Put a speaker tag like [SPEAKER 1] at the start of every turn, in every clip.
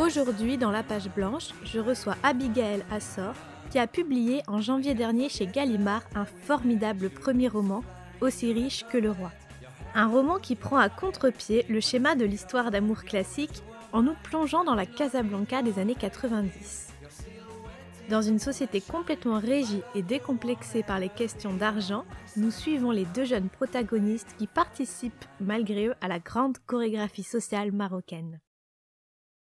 [SPEAKER 1] Aujourd'hui, dans la page blanche, je reçois Abigail Assor, qui a publié en janvier dernier chez Gallimard un formidable premier roman, Aussi riche que le roi. Un roman qui prend à contre-pied le schéma de l'histoire d'amour classique en nous plongeant dans la Casablanca des années 90. Dans une société complètement régie et décomplexée par les questions d'argent, nous suivons les deux jeunes protagonistes qui participent malgré eux à la grande chorégraphie sociale marocaine.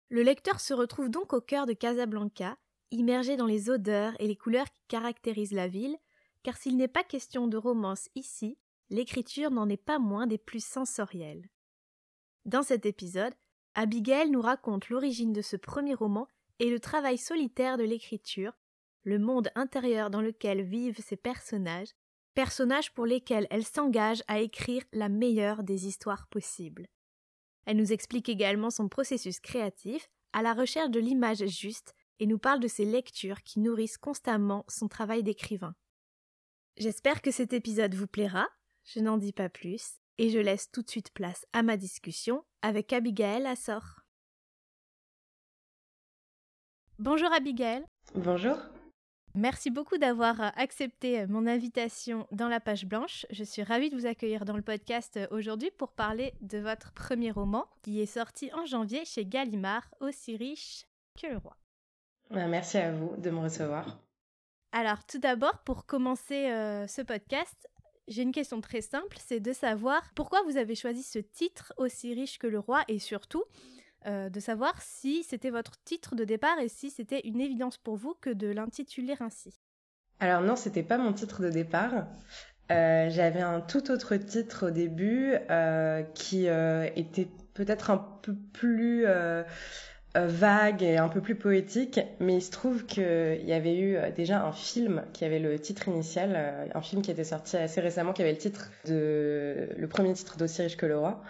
[SPEAKER 1] Le lecteur se retrouve donc au cœur de Casablanca, immergé dans les odeurs et les couleurs qui caractérisent la ville, car s'il n'est pas question de romance ici, l'écriture n'en est pas moins des plus sensorielles. Dans cet épisode, Abigail nous raconte l'origine de ce premier roman et le travail solitaire de l'écriture, le monde intérieur dans lequel vivent ces personnages, personnages pour lesquels elle s'engage à écrire la meilleure des histoires possibles. Elle nous explique également son processus créatif à la recherche de l'image juste et nous parle de ses lectures qui nourrissent constamment son travail d'écrivain. J'espère que cet épisode vous plaira, je n'en dis pas plus, et je laisse tout de suite place à ma discussion avec Abigail Assor. Bonjour Abigail.
[SPEAKER 2] Bonjour.
[SPEAKER 1] Merci beaucoup d'avoir euh, accepté euh, mon invitation dans la page blanche. Je suis ravie de vous accueillir dans le podcast euh, aujourd'hui pour parler de votre premier roman qui est sorti en janvier chez Gallimard, aussi riche que le roi.
[SPEAKER 2] Merci à vous de me recevoir.
[SPEAKER 1] Alors tout d'abord, pour commencer ce podcast, j'ai une question très simple, c'est de savoir pourquoi vous avez choisi ce titre aussi riche que le roi et surtout euh, de savoir si c'était votre titre de départ et si c'était une évidence pour vous que de l'intituler ainsi.
[SPEAKER 2] Alors non, c'était pas mon titre de départ. Euh, j'avais un tout autre titre au début euh, qui était peut-être un peu plus vague et un peu plus poétique, mais il se trouve qu'il y avait eu déjà un film qui avait le titre initial, un film qui était sorti assez récemment, qui avait le titre de le premier titre d'Aussi riche que le roi.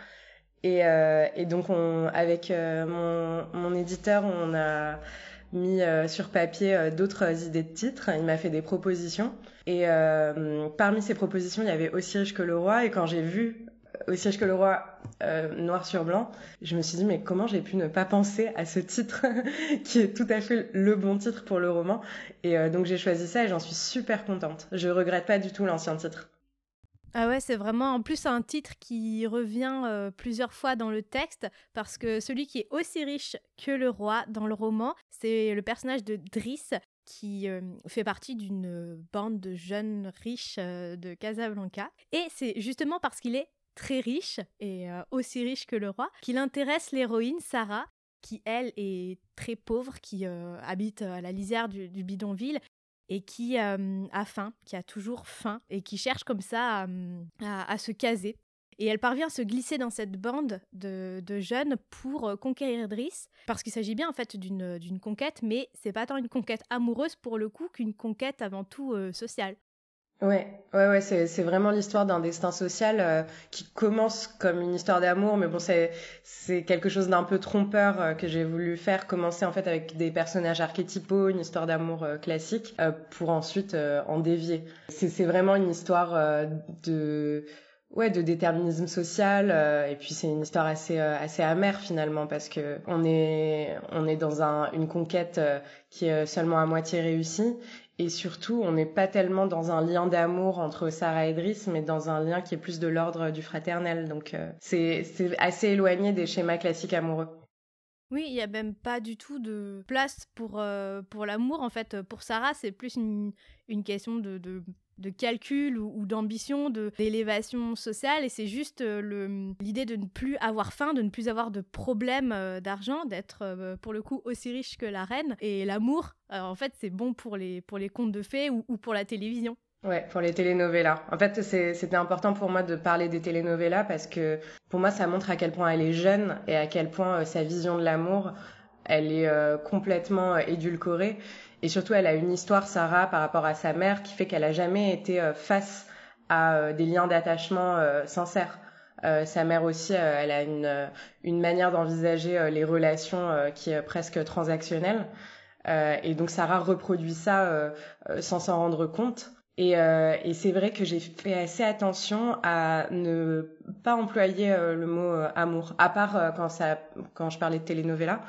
[SPEAKER 2] Et, euh, et donc, on, avec euh, mon, mon, éditeur, on a mis euh, sur papier euh, d'autres idées de titres. Il m'a fait des propositions. Et parmi ces propositions, il y avait Aussi riche que le roi. Et quand j'ai vu Aussi riche que le roi noir sur blanc, je me suis dit, mais comment j'ai pu ne pas penser à ce titre qui est tout à fait le bon titre pour le roman? Et donc, j'ai choisi ça et j'en suis super contente. Je regrette pas du tout l'ancien titre.
[SPEAKER 1] Ah ouais, c'est vraiment en plus un titre qui revient euh, plusieurs fois dans le texte parce que celui qui est aussi riche que le roi dans le roman, c'est le personnage de Driss qui euh, fait partie d'une bande de jeunes riches euh, de Casablanca. Et c'est justement parce qu'il est très riche et aussi riche que le roi qu'il intéresse l'héroïne Sarah qui elle est très pauvre, qui habite à la lisière du bidonville et qui euh, a faim, qui a toujours faim et qui cherche comme ça à, se caser. Et elle parvient à se glisser dans cette bande de, jeunes pour euh, conquérir Driss, parce qu'il s'agit bien en fait d'une conquête, mais c'est pas tant une conquête amoureuse pour le coup qu'une conquête avant tout euh, sociale.
[SPEAKER 2] Ouais, ouais, ouais, c'est, c'est vraiment l'histoire d'un destin social euh, qui commence comme une histoire d'amour, mais bon, c'est, c'est quelque chose d'un peu trompeur euh, que j'ai voulu faire, commencer en fait avec des personnages archétypaux, une histoire d'amour euh, classique, pour ensuite en dévier. C'est, c'est vraiment une histoire de ouais de déterminisme social et puis c'est une histoire assez assez amère finalement parce que on est on est dans un, une conquête qui est seulement à moitié réussie et surtout, on n'est pas tellement dans un lien d'amour entre Sarah et Driss, mais dans un lien qui est plus de l'ordre du fraternel. Donc, euh, c'est assez éloigné des schémas classiques amoureux.
[SPEAKER 1] Oui, il n'y a même pas du tout de place pour, euh, pour l'amour. En fait, pour Sarah, c'est plus une, une question de, de de calcul ou, d'ambition, d'élévation sociale. Et c'est juste euh, l'idée de ne plus avoir faim, de ne plus avoir de problème euh, d'argent, d'être euh, pour le coup aussi riche que la reine. Et l'amour, en fait, c'est bon pour les, pour les contes de fées ou, pour la télévision.
[SPEAKER 2] Ouais, pour les telenovelas. En fait, c'était important pour moi de parler des telenovelas parce que pour moi, ça montre à quel point elle est jeune et à quel point sa vision de l'amour, elle est complètement édulcorée Et surtout, elle a une histoire, Sarah, par rapport à sa mère, qui fait qu'elle a jamais été face à des liens d'attachement sincères. sa mère aussi, elle a une, une manière d'envisager les relations qui est presque transactionnelle. et donc Sarah reproduit ça sans s'en rendre compte. Et, euh, et c'est vrai que j'ai fait assez attention à ne pas employer euh, le mot euh, amour, à part euh, quand, ça, quand je parlais de telenovela.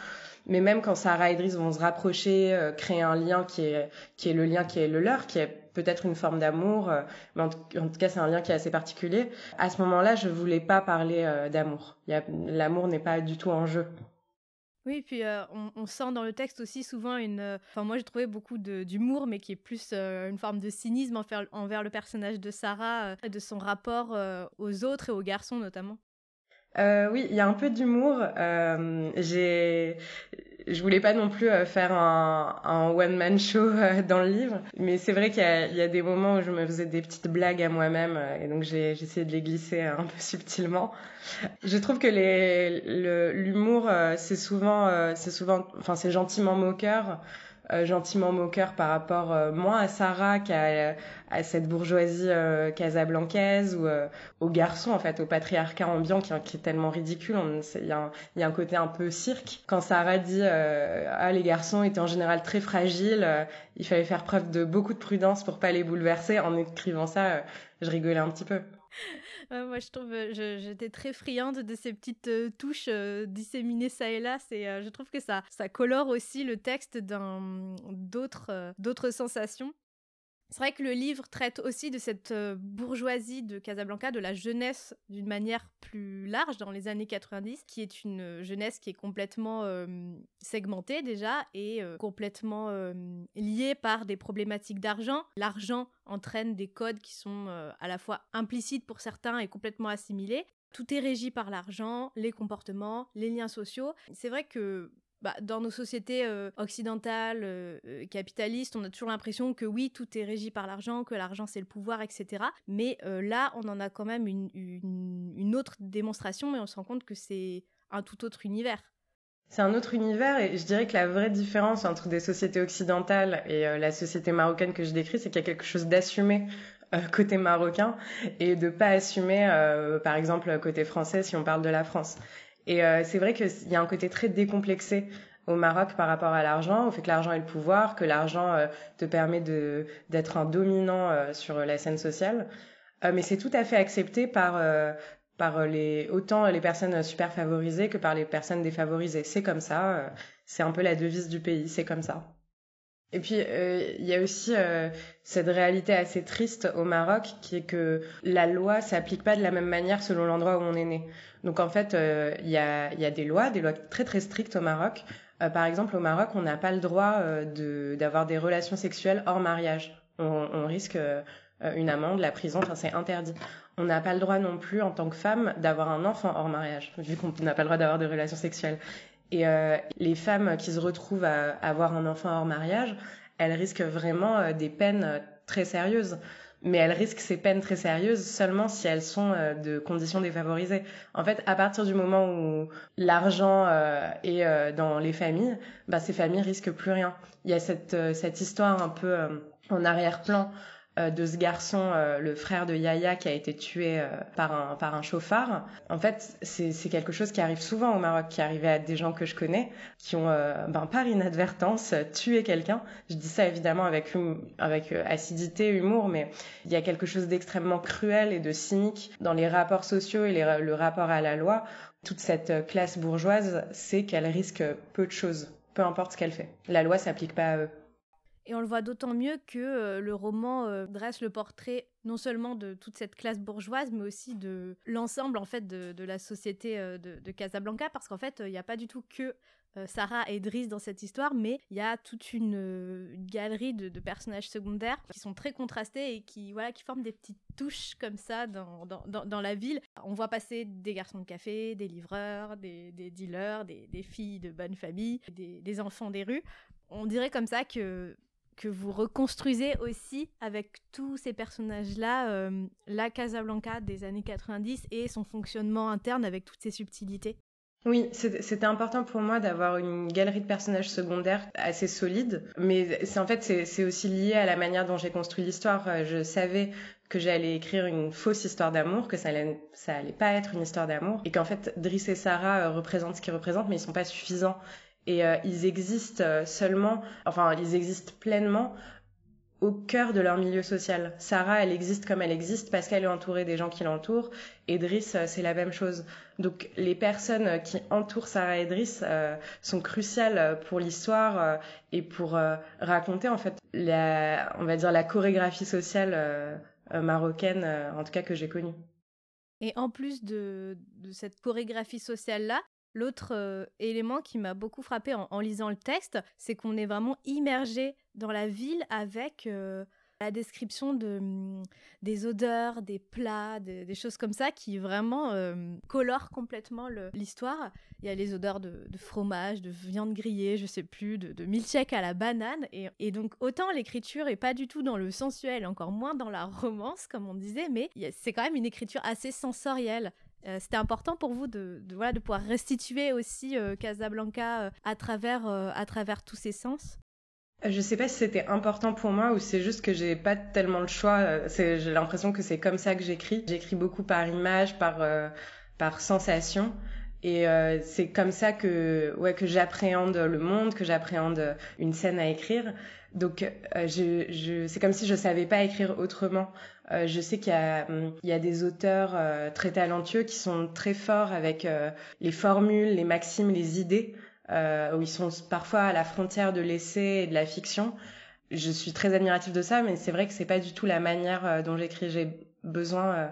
[SPEAKER 2] Mais même quand Sarah et Idriss vont se rapprocher, créer un lien qui est, qui est le lien qui est le leur, qui est peut-être une forme d'amour, mais en, tout cas c'est un lien qui est assez particulier. À ce moment-là, je voulais pas parler d'amour. L'amour n'est pas du tout en jeu.
[SPEAKER 1] Oui, puis euh, on, sent dans le texte aussi souvent une. Euh, enfin, moi j'ai trouvé beaucoup d'humour, mais qui est plus euh, une forme de cynisme envers, envers, le personnage de Sarah et de son rapport aux autres et aux garçons notamment.
[SPEAKER 2] Oui, il y a un peu d'humour. j'ai je voulais pas non plus euh, faire un, un one-man show euh, dans le livre, mais c'est vrai qu'il y, y, a des moments où je me faisais des petites blagues à moi-même, euh, et donc j'ai essayé de les glisser un peu subtilement. Je trouve que l'humour, c'est souvent, c'est souvent, enfin c'est gentiment moqueur. Euh, gentiment moqueur par rapport euh, moins à Sarah qu'à à cette bourgeoisie euh, casablancaise ou aux garçons en fait au patriarcat ambiant qui, est tellement ridicule. Il y, a un côté un peu cirque. Quand Sarah dit ah les garçons étaient en général très fragiles il fallait faire preuve de beaucoup de prudence pour pas les bouleverser en écrivant ça je rigolais un petit peu
[SPEAKER 1] moi, je trouve, j'étais très friande de ces petites euh, touches euh, disséminées ça et là. C'est, euh, je trouve que ça, ça colore aussi le texte d'un, d'autres, d'autres sensations. C'est vrai que le livre traite aussi de cette euh, bourgeoisie de Casablanca, de la jeunesse d'une manière plus large dans les années 90, qui est une euh, jeunesse qui est complètement euh, segmentée déjà et complètement liée par des problématiques d'argent. L'argent entraîne des codes qui sont à la fois implicites pour certains et complètement assimilés. Tout est régi par l'argent, les comportements, les liens sociaux. C'est vrai que bah, dans nos sociétés euh, occidentales, euh, euh, capitalistes, on a toujours l'impression que oui, tout est régi par l'argent, que l'argent c'est le pouvoir, etc. Mais là, on en a quand même une, autre démonstration et on se rend compte que c'est un tout autre univers.
[SPEAKER 2] C'est un autre univers et je dirais que la vraie différence entre des sociétés occidentales et la société marocaine que je décris, c'est qu'il y a quelque chose d'assumé côté marocain et de pas assumer, par exemple, côté français si on parle de la France. Et euh, c'est vrai qu'il y a un côté très décomplexé au Maroc par rapport à l'argent, au fait que l'argent est le pouvoir, que l'argent euh, te permet de d'être un dominant euh, sur la scène sociale. mais c'est tout à fait accepté par par les autant les personnes super favorisées que par les personnes défavorisées. C'est comme ça. c'est un peu la devise du pays. C'est comme ça. Et puis, il y a aussi cette réalité assez triste au Maroc, qui est que la loi s'applique pas de la même manière selon l'endroit où on est né. Donc en fait, euh, il y, a, y, a, des lois, des lois très très strictes au Maroc. Euh, par exemple, au Maroc, on n'a pas le droit euh, d'avoir des relations sexuelles hors mariage. On, on risque une amende, la prison, enfin c'est interdit. On n'a pas le droit non plus en tant que femme d'avoir un enfant hors mariage, vu qu'on n'a pas le droit d'avoir des relations sexuelles. Et les femmes qui se retrouvent à avoir un enfant hors mariage, elles risquent vraiment des peines très sérieuses mais elles risquent ces peines très sérieuses seulement si elles sont euh, de conditions défavorisées. En fait, à partir du moment où l'argent euh, est euh, dans les familles, bah, ces familles risquent plus rien. Il y a cette, cette histoire un peu en arrière-plan euh, de ce garçon, euh, le frère de Yaya, qui a été tué euh, par un chauffard. En fait, c'est c'est quelque chose qui arrive souvent au Maroc, qui arrivait à des gens que je connais, qui ont ben par inadvertance tué quelqu'un. Je dis ça évidemment avec hum, avec acidité, humour, mais il y a quelque chose d'extrêmement cruel et de cynique dans les rapports sociaux et le rapport à la loi. Toute cette classe bourgeoise sait qu'elle risque peu de choses, peu importe ce qu'elle fait. La loi s'applique pas à eux.
[SPEAKER 1] Et on le voit d'autant mieux que euh, le roman euh, dresse le portrait non seulement de toute cette classe bourgeoise, mais aussi de l'ensemble en fait de, la société euh, de, Casablanca, parce qu'en fait, il n'y a pas du tout que Sarah et Driss dans cette histoire, mais il y a toute une, galerie de, personnages secondaires qui sont très contrastés et qui voilà qui forment des petites touches comme ça dans, dans, la ville. On voit passer des garçons de café, des livreurs, des, dealers, des, filles de bonne famille, des, des enfants des rues. On dirait comme ça que que vous reconstruisez aussi avec tous ces personnages-là, euh, la Casablanca des années 90 et son fonctionnement interne avec toutes ses subtilités.
[SPEAKER 2] Oui, c'était important pour moi d'avoir une galerie de personnages secondaires assez solide, mais c'est en fait c'est aussi lié à la manière dont j'ai construit l'histoire. Je savais que j'allais écrire une fausse histoire d'amour, que ça allait, ça allait pas être une histoire d'amour, et qu'en fait Driss et Sarah euh, représentent ce qu'ils représentent, mais ils sont pas suffisants. Et euh, ils existent euh, seulement, enfin ils existent pleinement au cœur de leur milieu social. Sarah, elle existe comme elle existe parce qu'elle est entourée des gens qui l'entourent. Et Driss, c'est la même chose. Donc les personnes qui entourent Sarah et Driss sont cruciales pour l'histoire et pour raconter en fait la, on va dire la chorégraphie sociale euh, marocaine, euh, en tout cas que j'ai connue.
[SPEAKER 1] Et en plus de, cette chorégraphie sociale-là, L'autre euh, élément qui m'a beaucoup frappé en, lisant le texte, c'est qu'on est vraiment immergé dans la ville avec la description de, mm, des odeurs, des plats, des choses comme ça qui vraiment euh, colorent complètement l'histoire. Il y a les odeurs de, fromage, de viande grillée, je sais plus, de, de milkshake à la banane. Et, donc autant l'écriture est pas du tout dans le sensuel, encore moins dans la romance, comme on disait, mais c'est quand même une écriture assez sensorielle. Euh, c'était important pour vous de, voilà, de pouvoir restituer aussi euh, Casablanca à, travers, à travers tous ces sens?
[SPEAKER 2] Je sais pas si c'était important pour moi ou c'est juste que j'ai pas tellement le choix. J'ai l'impression que c'est comme ça que j'écris. J'écris beaucoup par image, par euh, par sensation. Et euh, c'est comme ça que ouais que j'appréhende le monde, que j'appréhende une scène à écrire. Donc euh, c'est comme si je savais pas écrire autrement. Euh, je sais qu'il y il y a des auteurs très talentueux qui sont très forts avec les formules, les maximes, les idées euh, où ils sont parfois à la frontière de l'essai et de la fiction. Je suis très admirative de ça, mais c'est vrai que c'est pas du tout la manière euh, dont j'écris. J'ai besoin euh,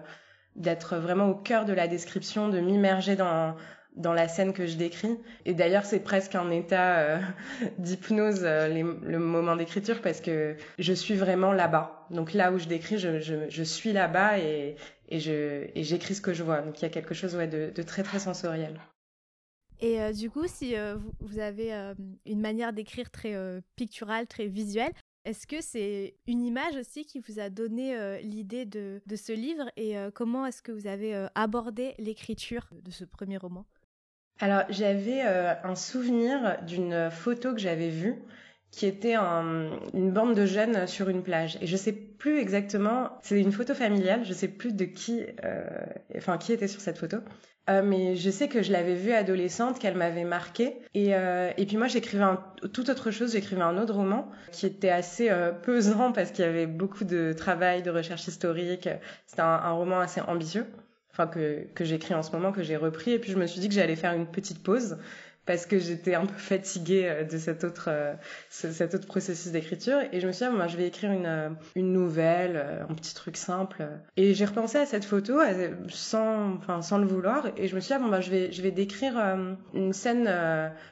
[SPEAKER 2] d'être vraiment au cœur de la description, de m'immerger dans dans la scène que je décris. Et d'ailleurs, c'est presque un état euh, d'hypnose le moment d'écriture parce que je suis vraiment là-bas. Donc là où je décris, je, suis là-bas et, j'écris ce que je vois. Donc il y a quelque chose de, très très sensoriel.
[SPEAKER 1] Et euh, du coup, si euh, vous, avez euh, une manière d'écrire très picturale, très visuelle, est-ce que c'est une image aussi qui vous a donné l'idée de, ce livre? Et comment est-ce que vous avez abordé l'écriture de ce premier roman?
[SPEAKER 2] Alors, j'avais un souvenir d'une photo que j'avais vue qui était une bande de jeunes sur une plage. Et je sais plus exactement, c'est une photo familiale, je sais plus de qui, enfin qui était sur cette photo. Euh, mais je sais que je l'avais vue adolescente, qu'elle m'avait marquée. Et, euh, et puis moi, j'écrivais un, tout autre chose. J'écrivais un autre roman qui était assez euh, pesant parce qu'il y avait beaucoup de travail, de recherche historique. C'était un, un, roman assez ambitieux, que, que j'écris en ce moment, que j'ai repris. Et puis je me suis dit que j'allais faire une petite pause parce que j'étais un peu fatiguée euh, de cet autre, euh, cet autre processus d'écriture. Et je me suis dit, ah, moi, je vais écrire une, euh, une nouvelle, un petit truc simple. Et j'ai repensé à cette photo sans, enfin, sans le vouloir. Et je me suis dit, ah, bon, bah, je vais, je vais décrire une scène,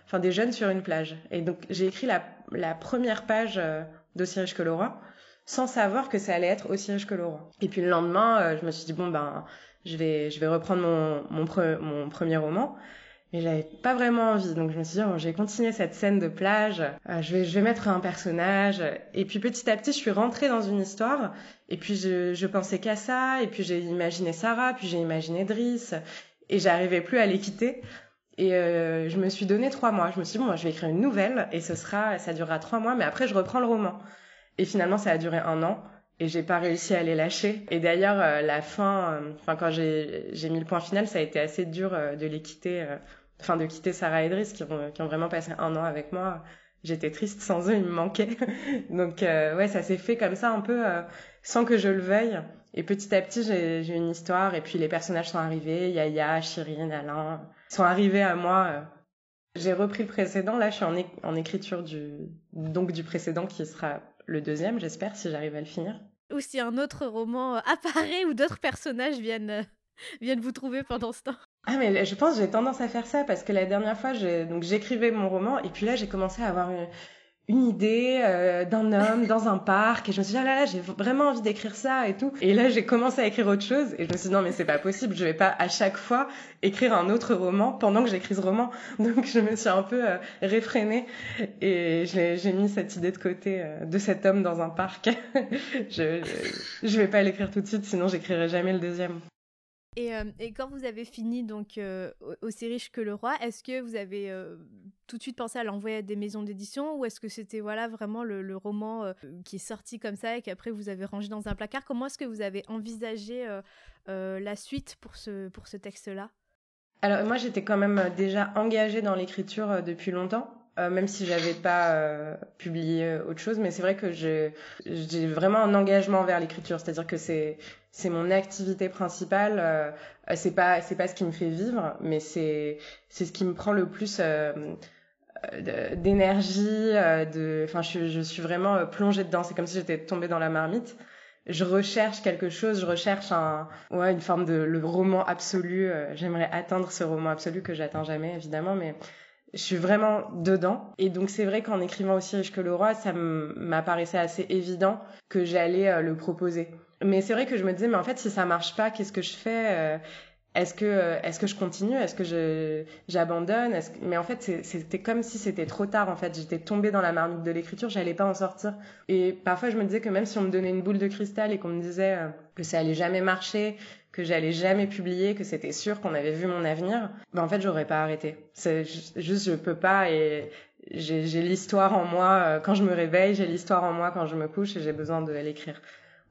[SPEAKER 2] enfin, des jeunes sur une plage. Et donc, j'ai écrit la, la première page d'Aussi riche que roi sans savoir que ça allait être aussi riche que roi. Et puis le lendemain, je me suis dit, bon, ben, je vais, je vais reprendre mon, mon, mon premier roman mais j'avais pas vraiment envie. Donc je me suis dit, bon, j'ai continué cette scène de plage, euh, je, vais, je vais mettre un personnage. Et puis petit à petit, je suis rentrée dans une histoire. Et puis je, je pensais qu'à ça. Et puis j'ai imaginé Sarah, puis j'ai imaginé Driss. Et j'arrivais plus à les quitter. Et euh, je me suis donné trois mois. Je me suis dit, bon, je vais écrire une nouvelle et ce sera, ça durera trois mois, mais après je reprends le roman. Et finalement, ça a duré un an et j'ai pas réussi à les lâcher. Et d'ailleurs, euh, la fin, euh, enfin quand j'ai mis le point final, ça a été assez dur de les quitter enfin de quitter Sarah et Driss qui ont, qui ont vraiment passé un an avec moi. J'étais triste sans eux, ils me manquaient. Donc euh, ouais, ça s'est fait comme ça un peu euh, sans que je le veuille. Et petit à petit, j'ai une histoire et puis les personnages sont arrivés, Yaya, Chirine, Alain, sont arrivés à moi. Euh. J'ai repris le précédent, là je suis en, en écriture du donc du précédent qui sera le deuxième, j'espère, si j'arrive à le finir.
[SPEAKER 1] Ou si un autre roman apparaît ou d'autres personnages viennent viennent vous trouver pendant ce temps
[SPEAKER 2] ah mais je pense que j'ai tendance à faire ça parce que la dernière fois donc j'écrivais mon roman et puis là j'ai commencé à avoir une, idée euh, d'un homme dans un parc et je me suis dit ah là là j'ai vraiment envie d'écrire ça et tout. Et là j'ai commencé à écrire autre chose et je me suis dit non mais c'est pas possible je vais pas à chaque fois écrire un autre roman pendant que j'écris ce roman. Donc je me suis un peu euh, réfrénée et j'ai mis cette idée de côté euh, de cet homme dans un parc. Je, je je vais pas l'écrire tout de suite sinon j'écrirai jamais le deuxième
[SPEAKER 1] Et, euh, et, quand vous avez fini donc euh, aussi riche que le roi, est-ce que vous avez euh, tout de suite pensé à l'envoyer à des maisons d'édition ou est-ce que c'était voilà vraiment le, roman qui est sorti comme ça et qu'après vous avez rangé dans un placard? Comment est-ce que vous avez envisagé la suite pour ce pour ce texte-là?
[SPEAKER 2] Alors moi j'étais quand même déjà engagée dans l'écriture depuis longtemps. Même si j'avais pas publié autre chose, mais c'est vrai que j'ai vraiment un engagement vers l'écriture, c'est-à-dire que c'est c'est mon activité principale. Euh, c'est pas c'est pas ce qui me fait vivre, mais c'est c'est ce qui me prend le plus euh, d'énergie. Euh, de, enfin, je, je suis vraiment plongée dedans. C'est comme si j'étais tombée dans la marmite. Je recherche quelque chose, je recherche un, ouais, une forme de le roman absolu. J'aimerais atteindre ce roman absolu que j'atteins jamais, évidemment, mais je suis vraiment dedans. Et donc c'est vrai qu'en écrivant aussi Riche que le roi, ça m'apparaissait assez évident que j'allais le proposer. Mais c'est vrai que je me disais, mais en fait, si ça marche pas, qu'est-ce que je fais euh, Est-ce que, euh, est-ce que je continue Est-ce que j'abandonne Mais en fait, c'était comme si c'était trop tard. En fait, j'étais tombée dans la marmite de l'écriture, j'allais pas en sortir. Et parfois, je me disais que même si on me donnait une boule de cristal et qu'on me disait euh, que ça allait jamais marcher, que j'allais jamais publier, que c'était sûr qu'on avait vu mon avenir, ben en fait, j'aurais pas arrêté. C'est juste, je peux pas et j'ai l'histoire en moi quand je me réveille, j'ai l'histoire en moi quand je me couche et j'ai besoin de l'écrire.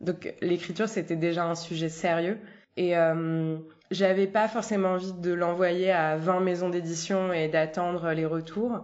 [SPEAKER 2] Donc l'écriture, c'était déjà un sujet sérieux. Et euh, j'avais pas forcément envie de l'envoyer à 20 maisons d'édition et d'attendre les retours.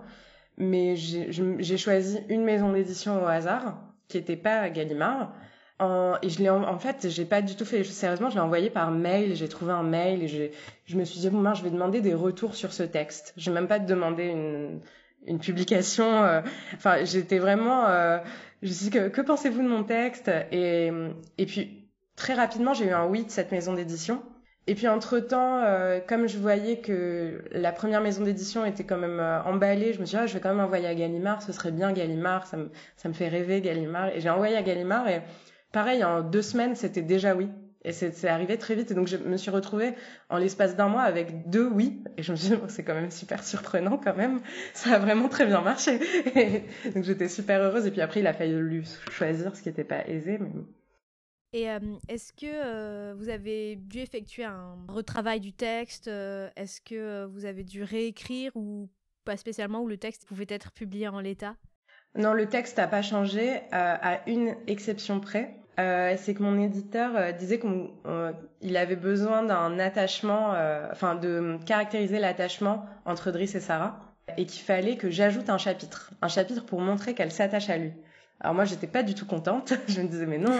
[SPEAKER 2] Mais j'ai choisi une maison d'édition au hasard, qui était pas Gallimard. En, et je l'ai en, fait, j'ai pas du tout fait les choses sérieusement. Je l'ai envoyé par mail. J'ai trouvé un mail et je me suis dit bon, ben, je vais demander des retours sur ce texte. J'ai même pas demandé une, une publication. Euh, enfin, j'étais vraiment. Euh, je me suis dit que, que pensez-vous de mon texte? Et, et puis très rapidement, j'ai eu un oui de cette maison d'édition. Et puis entre-temps, euh, comme je voyais que la première maison d'édition était quand même emballée, je me suis dit, ah, je vais quand même envoyer à Gallimard, ce serait bien Gallimard, ça me, ça me fait rêver Gallimard. Et j'ai envoyé à Gallimard et pareil, en deux semaines, c'était déjà oui. Et c'est arrivé très vite. Et donc, je me suis retrouvée en l'espace d'un mois avec deux oui. Et je me suis dit, c'est quand même super surprenant quand même. Ça a vraiment très bien marché. donc, j'étais super heureuse. Et puis après, il a fallu choisir, ce qui n'était pas aisé. Mais...
[SPEAKER 1] Et euh, est-ce que euh, vous avez dû effectuer un retravail du texte euh, Est-ce que vous avez dû réécrire ou pas spécialement, où le texte pouvait être publié en l'état?
[SPEAKER 2] Non, le texte n'a pas changé, à une exception près. Euh, c'est que mon éditeur euh, disait qu'il avait besoin d'un attachement, euh, enfin de caractériser l'attachement entre Driss et Sarah, et qu'il fallait que j'ajoute un chapitre, un chapitre pour montrer qu'elle s'attache à lui. Alors moi, j'étais pas du tout contente. je me disais mais non.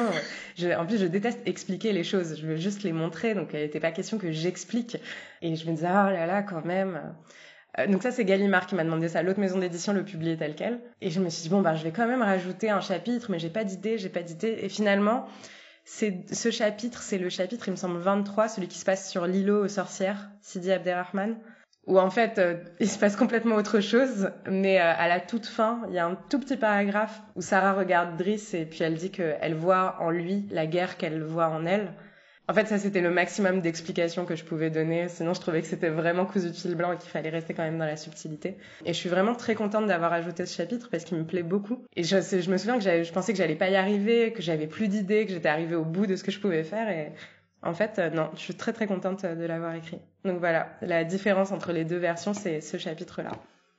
[SPEAKER 2] en plus, je déteste expliquer les choses. Je veux juste les montrer. Donc, il n'était pas question que j'explique. Et je me disais ah là là quand même. Euh, donc ça, c'est Gallimard qui m'a demandé ça. L'autre maison d'édition le publiait tel quel. Et je me suis dit, bon, bah, je vais quand même rajouter un chapitre, mais j'ai pas d'idée, j'ai pas d'idée. Et finalement, c'est ce chapitre, c'est le chapitre, il me semble, 23, celui qui se passe sur l'îlot aux sorcières, Sidi Abderrahman, où en fait, euh, il se passe complètement autre chose, mais euh, à la toute fin, il y a un tout petit paragraphe où Sarah regarde Driss et puis elle dit qu'elle voit en lui la guerre qu'elle voit en elle. En fait, ça, c'était le maximum d'explications que je pouvais donner. Sinon, je trouvais que c'était vraiment cousu de fil blanc et qu'il fallait rester quand même dans la subtilité. Et je suis vraiment très contente d'avoir ajouté ce chapitre parce qu'il me plaît beaucoup. Et je, je me souviens que je pensais que j'allais pas y arriver, que j'avais plus d'idées, que j'étais arrivée au bout de ce que je pouvais faire. Et en fait, euh, non, je suis très très contente de l'avoir écrit. Donc voilà, la différence entre les deux versions, c'est ce chapitre-là.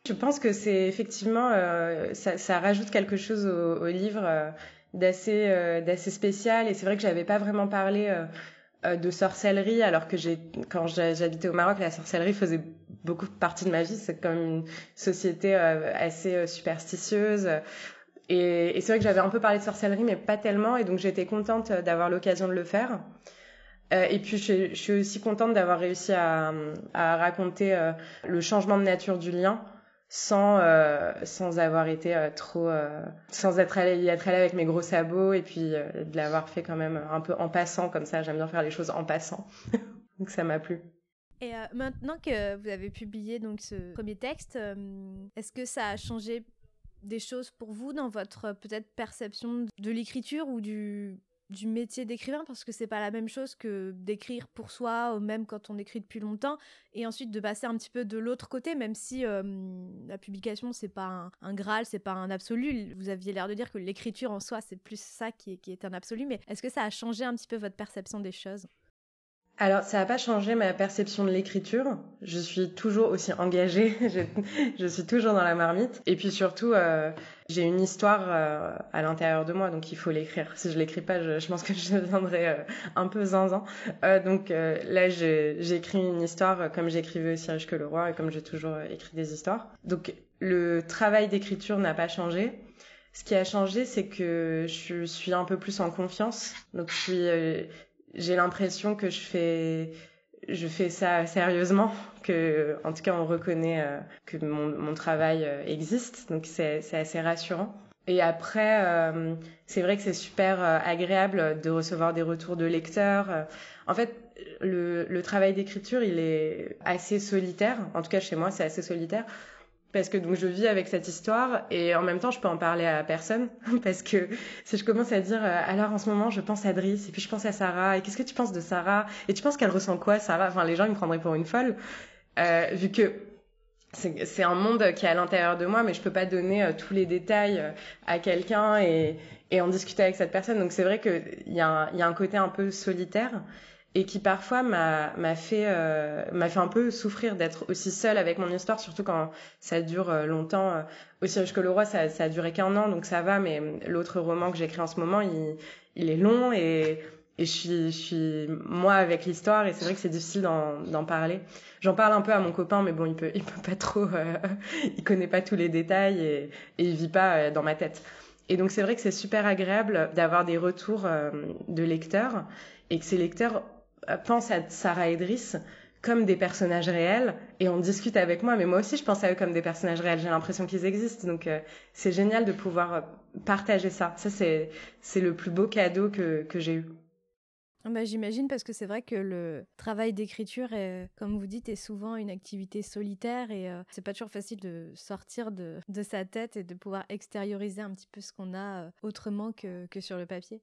[SPEAKER 2] Je pense que c'est effectivement, euh, ça, rajoute quelque chose au, livre euh, d'assez euh, d'assez spécial. Et c'est vrai que j'avais pas vraiment parlé euh, de sorcellerie, alors que j'ai, quand j'habitais au Maroc, la sorcellerie faisait beaucoup partie de ma vie. C'est comme une société euh, assez euh, superstitieuse. Et, et c'est vrai que j'avais un peu parlé de sorcellerie, mais pas tellement. Et donc j'étais contente d'avoir l'occasion de le faire. et puis je, je, suis aussi contente d'avoir réussi à, à raconter le changement de nature du lien sans euh, sans avoir été euh, trop euh, sans être allé y être allé avec mes gros sabots et puis de l'avoir fait quand même un peu en passant comme ça. J'aime bien faire les choses en passant. Donc ça m'a plu.
[SPEAKER 1] Et maintenant que vous avez publié donc ce premier texte est-ce que ça a changé des choses pour vous dans votre peut-être perception de l'écriture ou du du métier d'écrivain parce que c'est pas la même chose que d'écrire pour soi même quand on écrit depuis longtemps et ensuite de passer un petit peu de l'autre côté même si la publication c'est pas un, un graal c'est pas un absolu. Vous aviez l'air de dire que l'écriture en soi c'est plus ça qui est, qui est un absolu mais est-ce que ça a changé un petit peu votre perception des choses?
[SPEAKER 2] Alors, ça n'a pas changé ma perception de l'écriture. Je suis toujours aussi engagée. je, suis toujours dans la marmite. Et puis surtout, euh, j'ai une histoire euh, à l'intérieur de moi, donc il faut l'écrire. Si je l'écris pas, je, pense que je deviendrai euh, un peu zinzin. donc là, j'ai écrit une histoire comme j'écrivais aussi Riche que le roi et comme j'ai toujours écrit des histoires. Donc le travail d'écriture n'a pas changé. Ce qui a changé, c'est que je suis un peu plus en confiance. Donc je suis j'ai l'impression que je fais je fais ça sérieusement, que en tout cas on reconnaît euh, que mon, mon travail euh, existe, donc c'est assez rassurant. Et après, euh, c'est vrai que c'est super agréable de recevoir des retours de lecteurs. En fait, le, le travail d'écriture, il est assez solitaire. En tout cas, chez moi, c'est assez solitaire parce que donc je vis avec cette histoire et en même temps je peux en parler à personne parce que si je commence à dire euh, alors en ce moment je pense à Driss et puis je pense à Sarah et qu'est-ce que tu penses de Sarah et tu penses qu'elle ressent quoi Sarah? Enfin les gens ils me prendraient pour une folle euh, vu que c'est un monde qui est à l'intérieur de moi mais je peux pas donner euh, tous les détails euh, à quelqu'un et, et en discuter avec cette personne. Donc c'est vrai qu'il y, y a un côté un peu solitaire et qui parfois m'a m'a fait euh, m'a fait un peu souffrir d'être aussi seule avec mon histoire surtout quand ça dure euh, longtemps euh, aussi riche que le roi ça ça a duré qu'un an donc ça va mais l'autre roman que j'écris en ce moment il il est long et et je suis, je suis moi avec l'histoire et c'est vrai que c'est difficile d'en, parler. J'en parle un peu à mon copain, mais bon, il peut, il peut pas trop, euh, il connaît pas tous les détails et, et il vit pas dans ma tête. Et donc c'est vrai que c'est super agréable d'avoir des retours de lecteurs et que ces lecteurs euh, pense à Sarah et Driss comme des personnages réels et on discute avec moi mais moi aussi je pense à eux comme des personnages réels. J'ai l'impression qu'ils existent. Donc euh, c'est génial de pouvoir euh, partager ça. Ça c'est c'est le plus beau cadeau que que j'ai eu.
[SPEAKER 1] Ah bah, J'imagine parce que c'est vrai que le travail d'écriture, comme vous dites, est souvent une activité solitaire et c'est pas toujours facile de sortir de, de, sa tête et de pouvoir extérioriser un petit peu ce qu'on a autrement que, que sur le papier.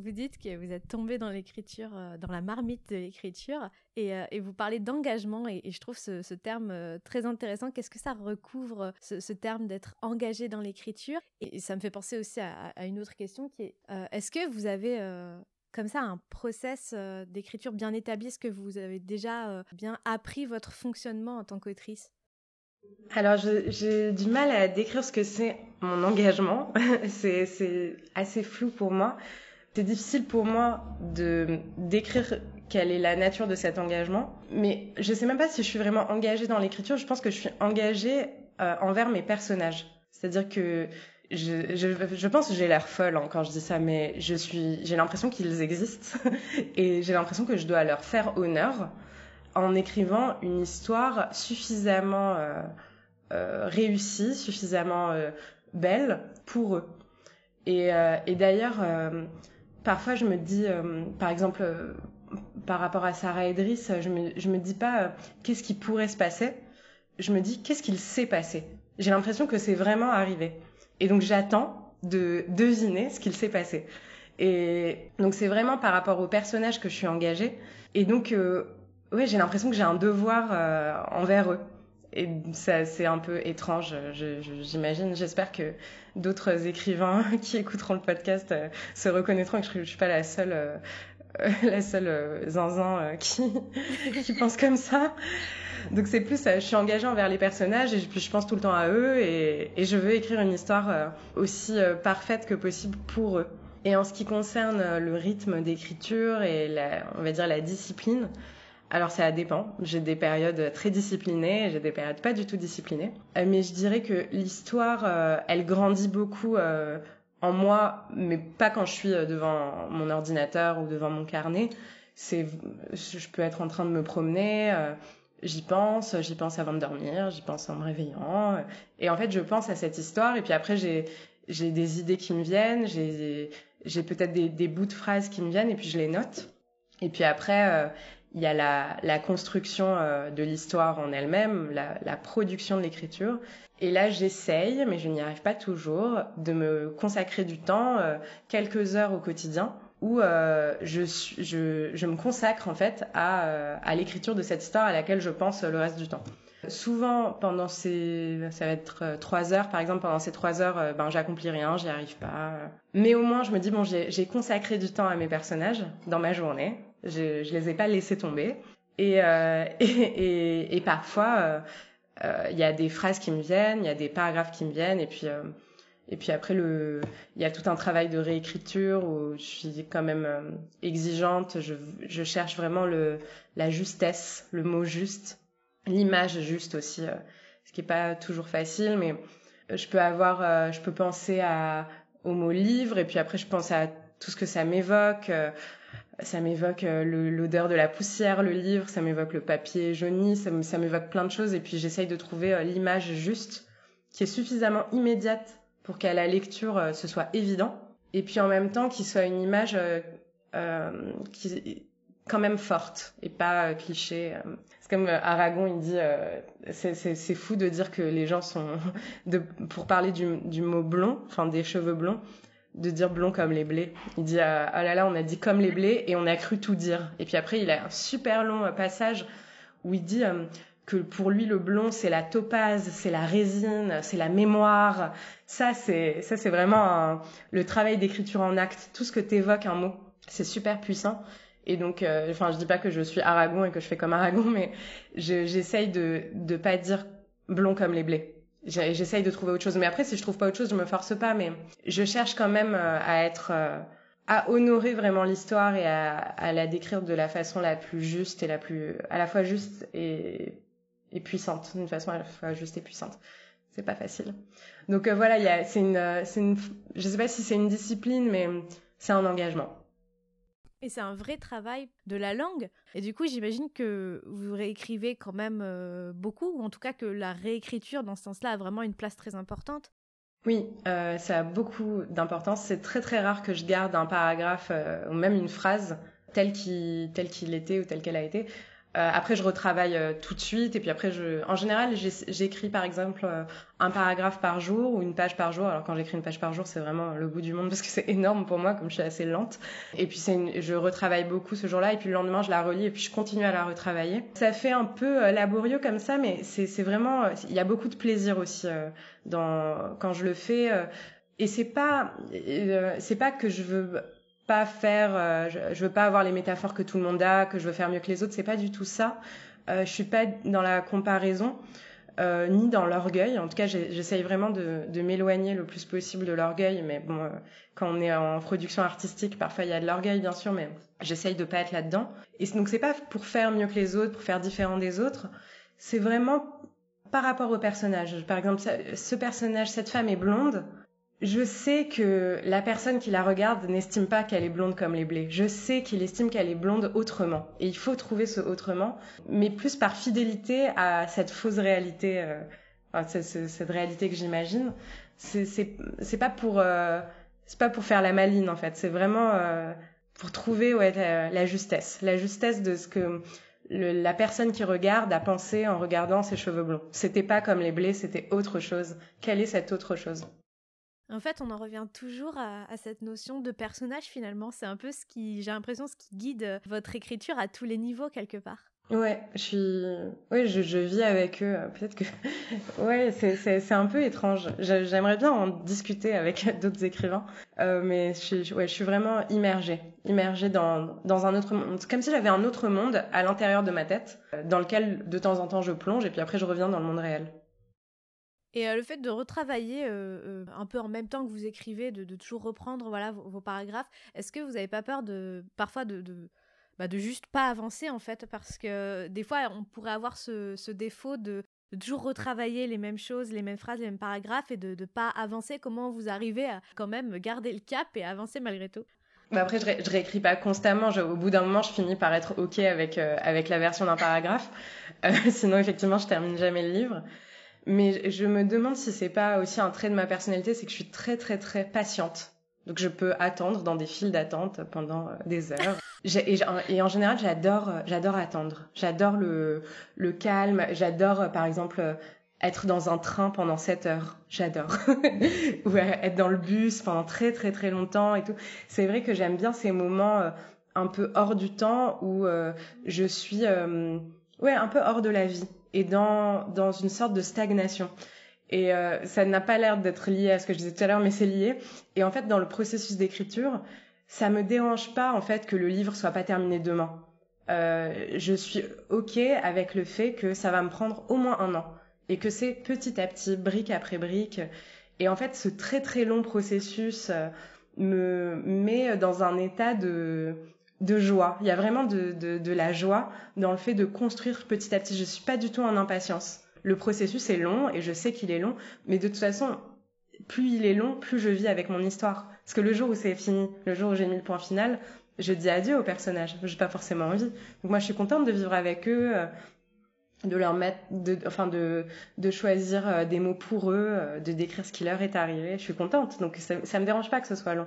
[SPEAKER 1] Vous dites que vous êtes tombé dans l'écriture, euh, dans la marmite de l'écriture, et, euh, vous parlez d'engagement, et, je trouve ce, terme euh, très intéressant. Qu'est-ce que ça recouvre, ce, terme d'être engagé dans l'écriture? Et, ça me fait penser aussi à, une autre question qui est, est-ce que vous avez comme ça un process d'écriture bien établi? Est-ce que vous avez déjà bien appris votre fonctionnement en tant qu'autrice?
[SPEAKER 2] Alors, j'ai du mal à décrire ce que c'est mon engagement. c'est assez flou pour moi. C'est difficile pour moi de d'écrire quelle est la nature de cet engagement, mais je sais même pas si je suis vraiment engagée dans l'écriture. Je pense que je suis engagée euh, envers mes personnages. C'est-à-dire que je, pense que j'ai l'air folle hein, quand je dis ça, mais j'ai l'impression qu'ils existent et j'ai l'impression que je dois leur faire honneur en écrivant une histoire suffisamment euh, euh, réussie, suffisamment belle pour eux. Et, d'ailleurs, parfois je me dis, euh, par exemple, euh, par rapport à Sarah Edris, je me, je me dis pas euh, qu'est-ce qui pourrait se passer, je me dis qu'est-ce qu'il s'est passé. J'ai l'impression que c'est vraiment arrivé. Et donc j'attends de deviner ce qu'il s'est passé. Et donc c'est vraiment par rapport au personnage que je suis engagée. Et donc, euh, ouais, j'ai l'impression que j'ai un devoir envers eux et ça c'est un peu étrange, j'imagine. J'espère que d'autres écrivains qui écouteront le podcast euh, se reconnaîtront que je, ne suis pas la seule, euh, la seule euh, zinzin qui, qui pense comme ça. Donc c'est plus, je suis engagée envers les personnages et puis je pense tout le temps à eux et, et je veux écrire une histoire aussi parfaite que possible pour eux. Et en ce qui concerne le rythme d'écriture et la, on va dire la discipline, alors ça dépend. J'ai des périodes très disciplinées, j'ai des périodes pas du tout disciplinées. Euh, mais je dirais que l'histoire, euh, elle grandit beaucoup euh, en moi, mais pas quand je suis devant mon ordinateur ou devant mon carnet. C'est, je peux être en train de me promener. J'y pense, j'y pense avant de dormir, j'y pense en me réveillant. Et en fait, je pense à cette histoire et puis après, j'ai, j'ai des idées qui me viennent, j'ai, j'ai peut-être des, des bouts de phrases qui me viennent et puis je les note. Et puis après, il y a la, la construction euh, de l'histoire en elle-même, la, la, production de l'écriture. Et là, j'essaye, mais je n'y arrive pas toujours, de me consacrer du temps, euh, quelques heures au quotidien, où euh, je, je, je, me consacre en fait à, à l'écriture de cette histoire à laquelle je pense le reste du temps. Souvent, pendant ces, ça va être trois heures, par exemple, pendant ces trois heures, ben j'accomplis rien, j'y arrive pas. Mais au moins, je me dis bon, j'ai consacré du temps à mes personnages dans ma journée Je, je les ai pas laissés tomber. Et, et, et, et, parfois, il y a des phrases qui me viennent, il y a des paragraphes qui me viennent, et puis et puis après, le, il y a tout un travail de réécriture où je suis quand même euh, exigeante. Je, je cherche vraiment le, la justesse, le mot juste, l'image juste aussi, euh, ce qui est pas toujours facile, mais je peux avoir, euh, je peux penser à, au mot livre et puis après je pense à tout ce que ça m'évoque. ça m'évoque l'odeur de la poussière, le livre, ça m'évoque le papier jauni, ça m'évoque plein de choses et puis j'essaye de trouver l'image juste qui est suffisamment immédiate pour qu'à la lecture euh, ce soit évident et puis en même temps qu'il soit une image euh, euh, qui quand même forte et pas cliché. C'est comme Aragon, il dit, c'est fou de dire que les gens sont, de, pour parler du, du mot blond, enfin des cheveux blonds, de dire blond comme les blés. Il dit, ah là là, on a dit comme les blés et on a cru tout dire. Et puis après, il a un super long passage où il dit, que pour lui le blond c'est la topaze, c'est la résine, c'est la mémoire. Ça c'est ça c'est vraiment le travail d'écriture en acte. Tout ce que t'évoques un mot, c'est super puissant. Et donc, euh, enfin, je dis pas que je suis Aragon et que je fais comme Aragon, mais j'essaye de de pas dire blond comme les blés. J'essaye de trouver autre chose. Mais après, si je trouve pas autre chose, je me force pas. Mais je cherche quand même euh, à être euh, à honorer vraiment l'histoire et à, à, la décrire de la façon la plus juste et la plus à la fois juste et et puissante, d'une façon à la fois juste et puissante. C'est pas facile. Donc euh, voilà, c'est une, euh, c'est une, je sais pas si c'est une discipline, mais c'est un engagement.
[SPEAKER 1] Et c'est un vrai travail de la langue. Et du coup, j'imagine que vous réécrivez quand même euh, beaucoup, ou en tout cas que la réécriture dans ce sens-là a vraiment une place très importante.
[SPEAKER 2] Oui, euh, ça a beaucoup d'importance. C'est très très rare que je garde un paragraphe ou même une phrase qu'il tel qu'il était ou tel qu'elle a été. Euh, après, je retravaille euh, tout de suite. Et puis après, je, en général, j'écris par exemple euh, un paragraphe par jour ou une page par jour. Alors quand j'écris une page par jour, c'est vraiment le bout du monde parce que c'est énorme pour moi, comme je suis assez lente. Et puis c'est je retravaille beaucoup ce jour-là. Et puis le lendemain, je la relis et puis je continue à la retravailler. Ça fait un peu laborieux comme ça, mais c'est vraiment, il y a beaucoup de plaisir aussi dans quand je le fais. et c'est pas, c'est pas que je veux pas faire, euh, je, veux pas avoir les métaphores que tout le monde a, que je veux faire mieux que les autres. C'est pas du tout ça. Euh, je suis pas dans la comparaison. Euh, ni dans l'orgueil. En tout cas, j'essaye vraiment de, m'éloigner le plus possible de l'orgueil. Mais bon, quand on est en production artistique, parfois il y a de l'orgueil, bien sûr, mais j'essaye de pas être là-dedans. Et donc, c'est pas pour faire mieux que les autres, pour faire différent des autres. C'est vraiment par rapport au personnage. Par exemple, ce personnage, cette femme est blonde je sais que la personne qui la regarde n'estime pas qu'elle est blonde comme les blés. Je sais qu'il estime qu'elle est blonde autrement. Et il faut trouver ce autrement, mais plus par fidélité à cette fausse réalité, euh, cette, réalité que j'imagine. C'est pas pour euh, c'est pas pour faire la maline en fait. C'est vraiment euh, pour trouver ouais, la, justesse, la justesse de ce que le, la personne qui regarde a pensé en regardant ses cheveux blonds. C'était pas comme les blés, c'était autre chose. Quelle est cette autre chose?
[SPEAKER 1] En fait, on en revient toujours à, cette notion de personnage finalement. C'est un peu ce qui, j'ai l'impression, ce qui guide euh, votre écriture à tous les niveaux quelque part.
[SPEAKER 2] Ouais, je suis, ouais, je, vis avec eux. Peut-être que, ouais, c'est un peu étrange. J'aimerais bien en discuter avec d'autres écrivains, euh, mais je suis, ouais, je suis vraiment immergée, immergée dans dans un autre monde, comme si j'avais un autre monde à l'intérieur de ma tête, euh, dans lequel de temps en temps je plonge et puis après je reviens dans le monde réel.
[SPEAKER 1] Et le fait de retravailler un peu en même temps que vous écrivez, de, toujours reprendre vos, paragraphes, est-ce que vous n'avez pas peur de parfois de, de, bah, juste pas avancer en fait? Parce que des fois, on pourrait avoir ce, défaut de, toujours retravailler les mêmes choses, les mêmes phrases, les mêmes paragraphes et de ne pas avancer. Comment vous arrivez à quand même garder le cap et avancer malgré tout?
[SPEAKER 2] Bah après, je, ré, réécris pas constamment. au bout d'un moment, je finis par être OK avec, avec la version d'un paragraphe. sinon, effectivement, je termine jamais le livre. Mais je me demande si c'est pas aussi un trait de ma personnalité, c'est que je suis très très très patiente. Donc je peux attendre dans des files d'attente pendant euh, des heures. Et, en général, j'adore euh, j'adore attendre. J'adore le le calme. J'adore euh, par exemple être dans un train pendant 7 heures. J'adore. Ou être dans le bus pendant très très très longtemps et tout. C'est vrai que j'aime bien ces moments un peu hors du temps où je suis ouais un peu hors de la vie et dans, dans une sorte de stagnation. Et euh, ça n'a pas l'air d'être lié à ce que je disais tout à l'heure, mais c'est lié. Et en fait, dans le processus d'écriture, ça me dérange pas en fait que le livre soit pas terminé demain. Euh, je suis ok avec le fait que ça va me prendre au moins un an et que c'est petit à petit, brique après brique. Et en fait, ce très très long processus euh, me met dans un état de de joie. Il y a vraiment de, la joie dans le fait de construire petit à petit. Je suis pas du tout en impatience. Le processus est long et je sais qu'il est long, mais de toute façon, plus il est long, plus je vis avec mon histoire. Parce que le jour où c'est fini, le jour où j'ai mis le point final, je dis adieu aux personnages. J'ai pas forcément envie. Donc moi, je suis contente de vivre avec eux, euh, de leur mettre, enfin de, de choisir euh, des mots pour eux, euh, de décrire ce qui leur est arrivé. Je suis contente. Donc ça, ça me dérange pas que ce soit long.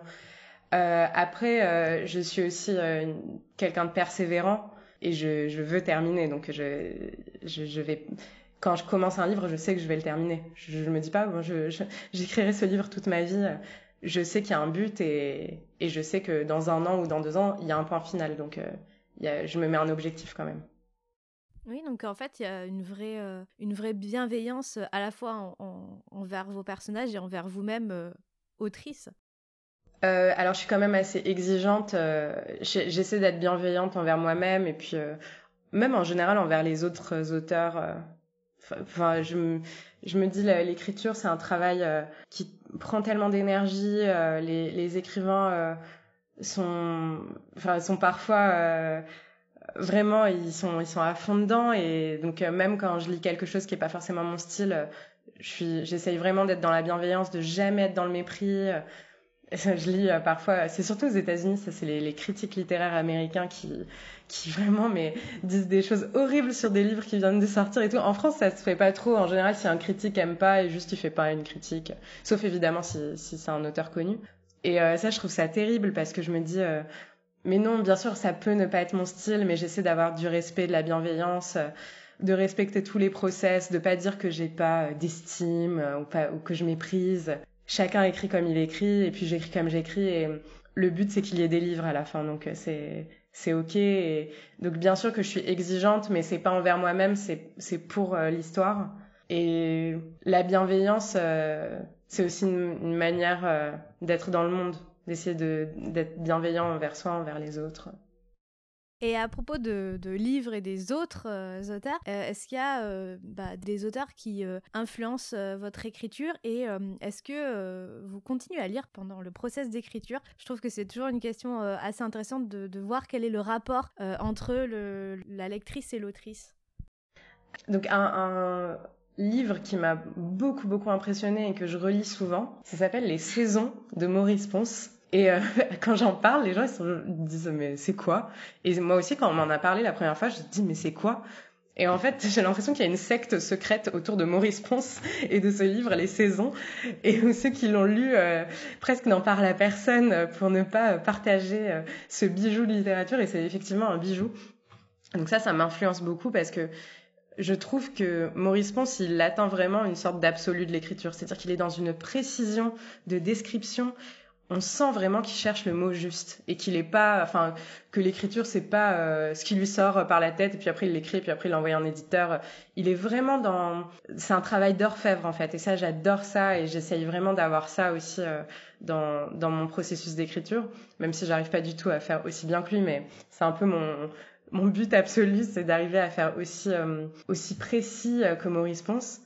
[SPEAKER 2] Euh, après, je suis aussi quelqu'un de persévérant et je, veux terminer. Donc je, quand je commence un livre, je sais que je vais le terminer. Je, je me dis pas, bon, j'écrirai ce livre toute ma vie. Je sais qu'il y a un but et, je sais que dans un an ou dans deux ans, il y a un point final. Donc, euh, je me mets un objectif quand même.
[SPEAKER 1] Oui, donc en fait, il y a une vraie, euh, bienveillance à la fois en, envers vos personnages et envers vous-même, euh, autrice.
[SPEAKER 2] Alors, je suis quand même assez exigeante. J'essaie d'être bienveillante envers moi-même et puis même en général envers les autres auteurs Enfin, je me, je me dis l'écriture, c'est un travail euh, qui prend tellement d'énergie. Euh, les, les, écrivains euh, sont, enfin, sont parfois vraiment, ils sont, ils sont à fond dedans. Et donc, même quand je lis quelque chose qui est pas forcément mon style, je suis, j'essaye vraiment d'être dans la bienveillance, de jamais être dans le mépris. Je lis parfois, c'est surtout aux États-Unis, ça c'est les, les, critiques littéraires américains qui, qui vraiment mais disent des choses horribles sur des livres qui viennent de sortir et tout. En France, ça se fait pas trop. En général, si un critique aime pas et juste il fait pas une critique, sauf évidemment si, si c'est un auteur connu. Et euh, ça, je trouve ça terrible parce que je me dis, euh, mais non, bien sûr, ça peut ne pas être mon style, mais j'essaie d'avoir du respect, de la bienveillance, euh, de respecter tous les process, de pas dire que j'ai pas d'estime ou pas ou que je méprise. Chacun écrit comme il écrit et puis j'écris comme j'écris et le but c'est qu'il y ait des livres à la fin. Donc c'est c'est ok. Donc bien sûr que je suis exigeante, mais c'est pas envers moi-même, c'est pour euh, l'histoire. Et la bienveillance, euh, c'est aussi une, manière euh, d'être dans le monde, d'essayer de d'être bienveillant envers soi, envers les autres.
[SPEAKER 1] Et à propos de, livres et des autres euh, auteurs, euh, est-ce qu'il y a euh, bah, des auteurs qui influencent votre écriture et est-ce que vous continuez à lire pendant le process d'écriture? Je trouve que c'est toujours une question assez intéressante de, voir quel est le rapport entre la lectrice et l'autrice.
[SPEAKER 2] Donc un, livre qui m'a beaucoup beaucoup impressionné et que je relis souvent, ça s'appelle Les Saisons de Maurice Ponce. Et euh, quand j'en parle, les gens ils, se disent mais c'est quoi? Et moi aussi quand on m'en a parlé la première fois, je dis mais c'est quoi? Et en fait, j'ai l'impression qu'il y a une secte secrète autour de Maurice Ponce et de ce livre, Les Saisons, et ceux qui l'ont lu euh, presque n'en parlent à personne pour ne pas partager euh, ce bijou de littérature, et c'est effectivement un bijou. Donc ça, ça m'influence beaucoup parce que je trouve que Maurice Ponce, il atteint vraiment une sorte d'absolu de l'écriture, c'est-à-dire qu'il est dans une précision de description on sent vraiment qu'il cherche le mot juste et qu'il est pas, enfin, que l'écriture c'est pas euh, ce qui lui sort par la tête et puis après il l'écrit et puis après il l'envoie en éditeur. Il est vraiment dans, c'est un travail d'orfèvre en fait et ça j'adore ça et j'essaye vraiment d'avoir ça aussi euh, dans dans mon processus d'écriture, même si j'arrive pas du tout à faire aussi bien que lui, mais c'est un peu mon mon but absolu, c'est d'arriver à faire aussi euh, aussi précis que Maurice Ponce.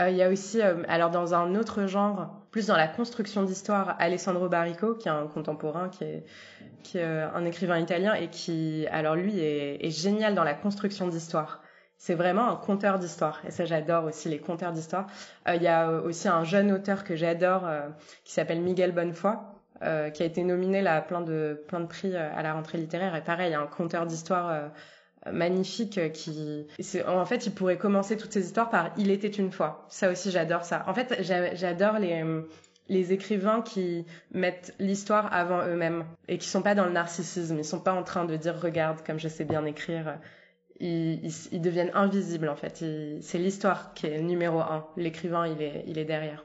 [SPEAKER 2] Euh, il y a aussi, euh, alors dans un autre genre, plus dans la construction d'histoire, Alessandro Barrico, qui est un contemporain, qui est, qui est euh, un écrivain italien et qui, alors lui, est, est génial dans la construction d'histoire. C'est vraiment un conteur d'histoire. Et ça, j'adore aussi les conteurs d'histoire. Il y a aussi un jeune auteur que j'adore, qui s'appelle Miguel Bonnefoy, qui a été nominé là à plein de, plein de prix à la rentrée littéraire. Et pareil, un conteur d'histoire magnifique euh, qui en fait il pourrait commencer toutes ces histoires par il était une fois ça aussi j'adore ça. En fait j'adore les euh, les écrivains qui mettent l'histoire avant eux-mêmes et qui sont pas dans le narcissisme. Ils sont pas en train de dire regarde comme je sais bien écrire ils, ils, deviennent invisibles en fait. C'est l'histoire qui est numéro un. L'écrivain il est il est derrière.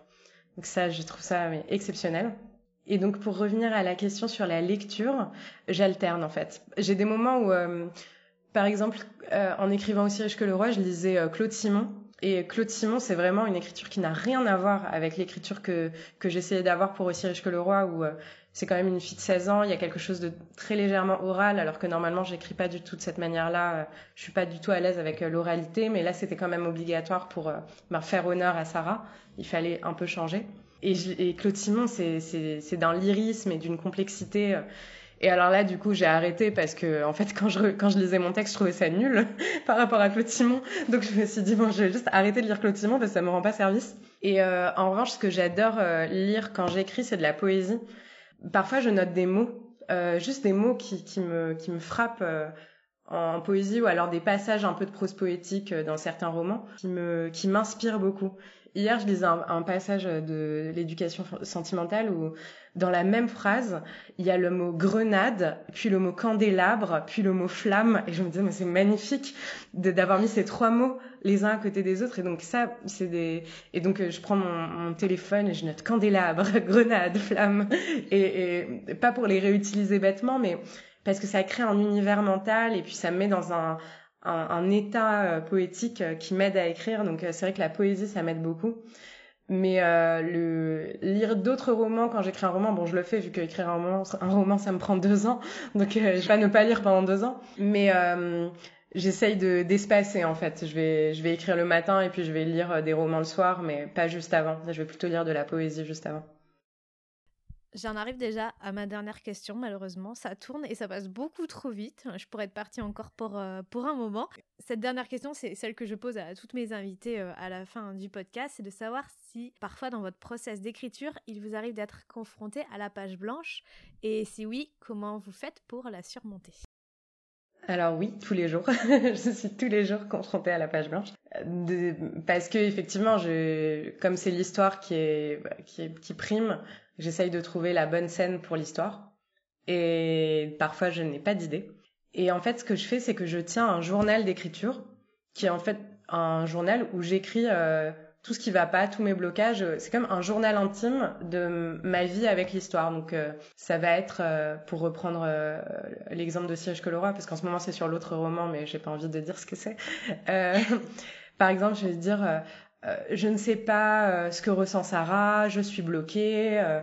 [SPEAKER 2] Donc ça je trouve ça exceptionnel. Et donc pour revenir à la question sur la lecture j'alterne en fait. J'ai des moments où euh, par exemple, euh, en écrivant aussi riche que le roi, je lisais euh, Claude Simon. Et Claude Simon, c'est vraiment une écriture qui n'a rien à voir avec l'écriture que, que j'essayais d'avoir pour Aussi riche que le roi, où euh, c'est quand même une fille de 16 ans, il y a quelque chose de très légèrement oral, alors que normalement j'écris pas du tout de cette manière-là. Je suis pas du tout à l'aise avec l'oralité, mais là c'était quand même obligatoire pour bah, faire honneur à Sarah. Il fallait un peu changer. Et, et Claude Simon, c'est d'un lyrisme et d'une complexité. Euh, et alors là, du coup, j'ai arrêté parce que, en fait, quand je, quand je lisais mon texte, je trouvais ça nul par rapport à Claude Simon. Donc, je me suis dit, bon, je vais juste arrêter de lire Claude Simon parce que ça me rend pas service. Et en revanche, ce que j'adore lire quand j'écris, c'est de la poésie. Parfois, je note des mots, euh, juste des mots qui, qui, me, qui me frappent euh, en poésie ou alors des passages un peu de prose poétique euh, dans certains romans qui me qui m'inspirent beaucoup. Hier, je lisais un, passage de l'éducation sentimentale où, dans la même phrase, il y a le mot grenade, puis le mot candélabre, puis le mot flamme. Et je me disais, mais c'est magnifique d'avoir mis ces trois mots les uns à côté des autres. Et donc ça, c'est des. Et donc je prends mon, téléphone et je note candélabre, grenade, flamme. Et, pas pour les réutiliser bêtement, mais parce que ça crée un univers mental et puis ça me met dans un, un, état euh, poétique euh, qui m'aide à écrire. Donc euh, c'est vrai que la poésie, ça m'aide beaucoup. Mais le lire d'autres romans quand j'écris un roman, bon, je le fais vu que écrire un roman, un roman, ça me prend deux ans, donc je vais pas ne pas lire pendant deux ans. Mais j'essaye de d'espacer en fait. Je vais je vais écrire le matin et puis je vais lire des romans le soir, mais pas juste avant. Je vais plutôt lire de la poésie juste avant.
[SPEAKER 1] J'en arrive déjà à ma dernière question, malheureusement. Ça tourne et ça passe beaucoup trop vite. Je pourrais être partie encore pour, euh, pour un moment. Cette dernière question, c'est celle que je pose à toutes mes invités euh, à la fin du podcast, c'est de savoir si parfois dans votre process d'écriture, il vous arrive d'être confronté à la page blanche et si oui, comment vous faites pour la surmonter?
[SPEAKER 2] Alors oui, tous les jours. je suis tous les jours confrontée à la page blanche. parce que effectivement, je, comme c'est l'histoire qui est, qui qui prime, j'essaye de trouver la bonne scène pour l'histoire. Et parfois, je n'ai pas d'idée. Et en fait, ce que je fais, c'est que je tiens un journal d'écriture, qui est en fait un journal où j'écris euh, tout ce qui va pas, tous mes blocages. C'est comme un journal intime de ma vie avec l'histoire. Donc, euh, ça va être, euh, pour reprendre l'exemple de Siège que parce qu'en ce moment c'est sur l'autre roman, mais j'ai pas envie de dire ce que c'est. par exemple, je vais dire euh, je ne sais pas euh, ce que ressent Sarah, je suis bloquée, euh,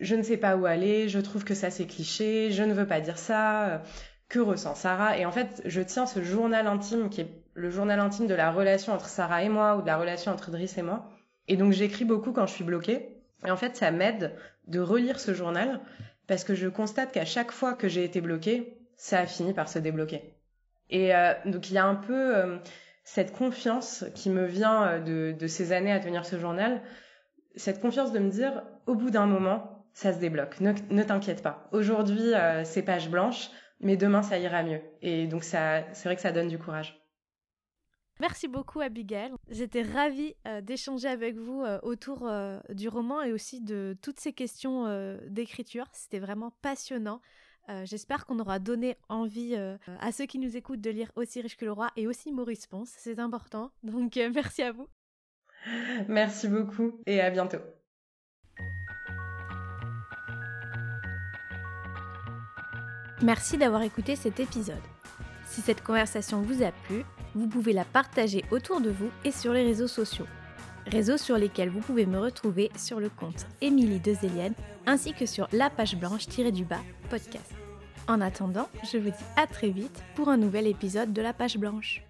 [SPEAKER 2] je ne sais pas où aller, je trouve que ça c'est cliché, je ne veux pas dire ça, que ressent Sarah? Et en fait, je tiens ce journal intime qui est le journal intime de la relation entre Sarah et moi ou de la relation entre Driss et moi. Et donc j'écris beaucoup quand je suis bloquée. Et en fait, ça m'aide de relire ce journal parce que je constate qu'à chaque fois que j'ai été bloquée, ça a fini par se débloquer. Et donc il y a un peu cette confiance qui me vient euh, de, ces années à tenir ce journal, cette confiance de me dire, au bout d'un moment, ça se débloque. Ne, t'inquiète pas. Aujourd'hui, euh, c'est page blanche, mais demain, ça ira mieux. Et donc, ça, c'est vrai que ça donne du courage.
[SPEAKER 1] Merci beaucoup Abigail. J'étais ravie euh, d'échanger avec vous autour du roman et aussi de toutes ces questions d'écriture. C'était vraiment passionnant. Euh, j'espère qu'on aura donné envie euh, à ceux qui nous écoutent de lire aussi riche que le roi et aussi Maurice Ponce, c'est important. Donc euh, merci à vous.
[SPEAKER 2] Merci beaucoup et à bientôt.
[SPEAKER 1] Merci d'avoir écouté cet épisode. Si cette conversation vous a plu, vous pouvez la partager autour de vous et sur les réseaux sociaux. Réseaux sur lesquels vous pouvez me retrouver sur le compte Émilie Dezélienne ainsi que sur la page blanche-du-bas podcast. En attendant, je vous dis à très vite pour un nouvel épisode de la page blanche.